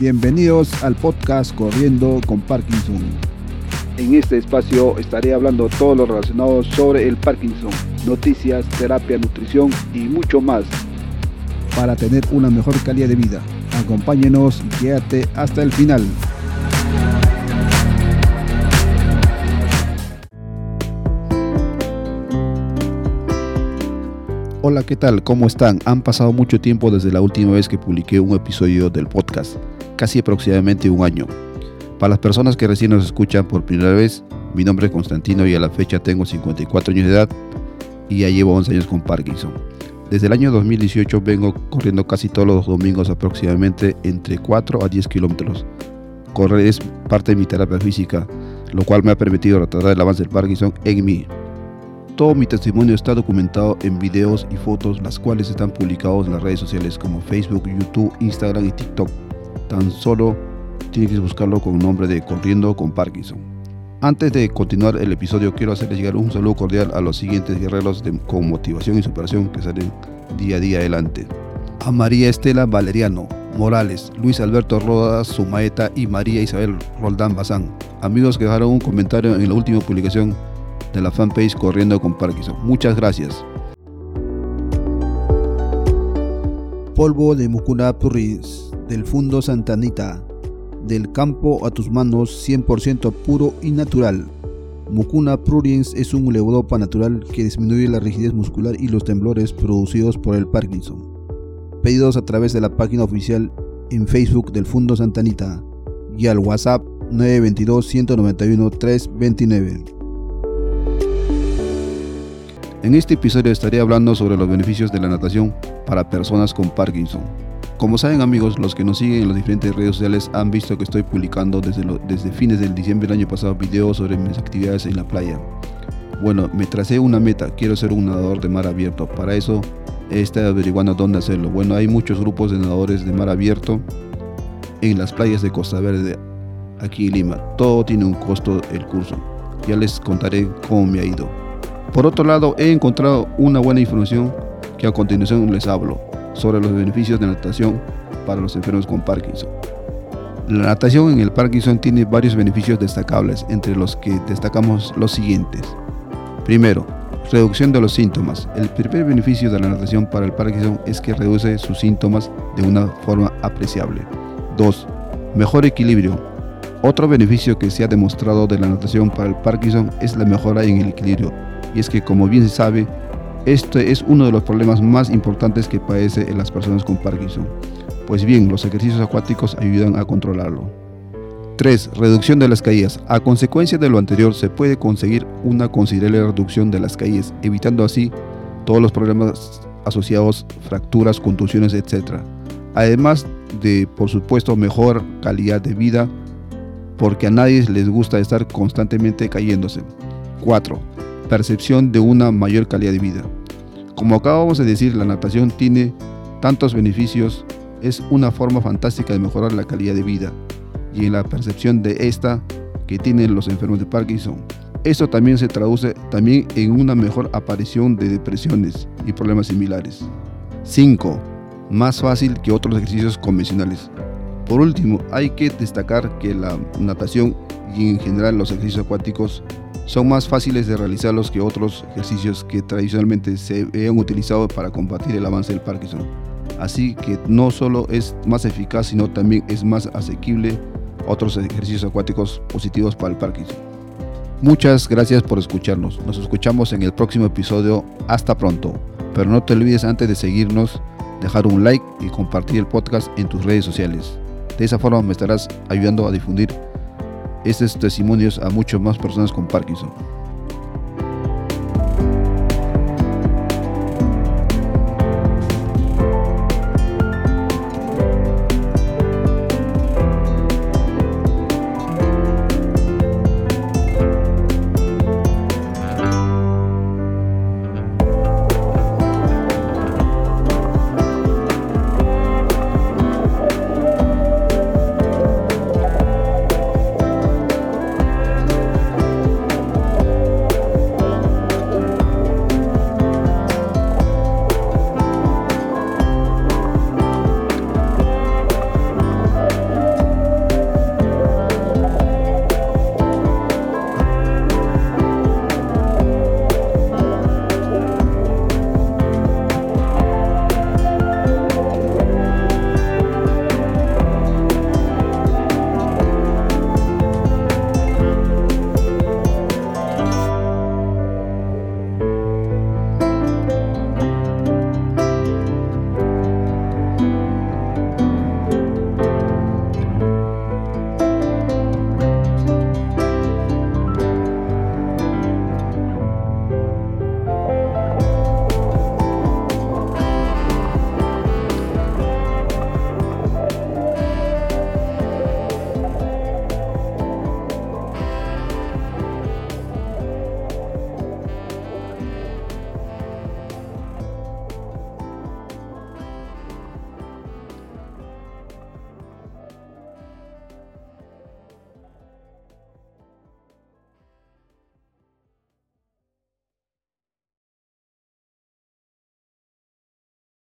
Bienvenidos al podcast Corriendo con Parkinson. En este espacio estaré hablando todo lo relacionado sobre el Parkinson, noticias, terapia, nutrición y mucho más para tener una mejor calidad de vida. Acompáñenos y quédate hasta el final. Hola, ¿qué tal? ¿Cómo están? Han pasado mucho tiempo desde la última vez que publiqué un episodio del podcast, casi aproximadamente un año. Para las personas que recién nos escuchan por primera vez, mi nombre es Constantino y a la fecha tengo 54 años de edad y ya llevo 11 años con Parkinson. Desde el año 2018 vengo corriendo casi todos los domingos aproximadamente entre 4 a 10 kilómetros. Correr es parte de mi terapia física, lo cual me ha permitido retardar el avance del Parkinson en mí. Todo mi testimonio está documentado en videos y fotos, las cuales están publicados en las redes sociales como Facebook, YouTube, Instagram y TikTok. Tan solo tienes que buscarlo con el nombre de Corriendo con Parkinson. Antes de continuar el episodio, quiero hacerles llegar un saludo cordial a los siguientes guerreros con motivación y superación que salen día a día adelante. A María Estela Valeriano Morales, Luis Alberto Rodas Sumaeta y María Isabel Roldán Bazán. Amigos que dejaron un comentario en la última publicación de la fanpage Corriendo con Parkinson. Muchas gracias. Polvo de Mucuna Purris, del Fundo Santanita, del campo a tus manos 100% puro y natural. Mucuna pruriens es un levodopa natural que disminuye la rigidez muscular y los temblores producidos por el Parkinson. Pedidos a través de la página oficial en Facebook del Fundo Santanita y al WhatsApp 922 191 329. En este episodio estaré hablando sobre los beneficios de la natación para personas con Parkinson. Como saben amigos, los que nos siguen en las diferentes redes sociales han visto que estoy publicando desde, desde fines del diciembre del año pasado videos sobre mis actividades en la playa. Bueno, me tracé una meta, quiero ser un nadador de mar abierto. Para eso he estado averiguando dónde hacerlo. Bueno, hay muchos grupos de nadadores de mar abierto en las playas de Costa Verde, aquí en Lima. Todo tiene un costo el curso. Ya les contaré cómo me ha ido. Por otro lado, he encontrado una buena información que a continuación les hablo sobre los beneficios de natación para los enfermos con Parkinson. La natación en el Parkinson tiene varios beneficios destacables, entre los que destacamos los siguientes. Primero, reducción de los síntomas. El primer beneficio de la natación para el Parkinson es que reduce sus síntomas de una forma apreciable. 2. Mejor equilibrio. Otro beneficio que se ha demostrado de la natación para el Parkinson es la mejora en el equilibrio y es que como bien se sabe, este es uno de los problemas más importantes que padece en las personas con Parkinson. Pues bien, los ejercicios acuáticos ayudan a controlarlo. 3. Reducción de las caídas. A consecuencia de lo anterior, se puede conseguir una considerable reducción de las caídas, evitando así todos los problemas asociados, fracturas, contusiones, etc. Además de, por supuesto, mejor calidad de vida, porque a nadie les gusta estar constantemente cayéndose. 4 percepción de una mayor calidad de vida. Como acabamos de decir, la natación tiene tantos beneficios, es una forma fantástica de mejorar la calidad de vida y en la percepción de esta que tienen los enfermos de Parkinson. Esto también se traduce también en una mejor aparición de depresiones y problemas similares. 5. Más fácil que otros ejercicios convencionales. Por último, hay que destacar que la natación y en general los ejercicios acuáticos son más fáciles de realizarlos que otros ejercicios que tradicionalmente se han utilizado para combatir el avance del Parkinson. Así que no solo es más eficaz, sino también es más asequible otros ejercicios acuáticos positivos para el Parkinson. Muchas gracias por escucharnos. Nos escuchamos en el próximo episodio. Hasta pronto. Pero no te olvides antes de seguirnos, dejar un like y compartir el podcast en tus redes sociales. De esa forma me estarás ayudando a difundir estos testimonios a muchas más personas con Parkinson.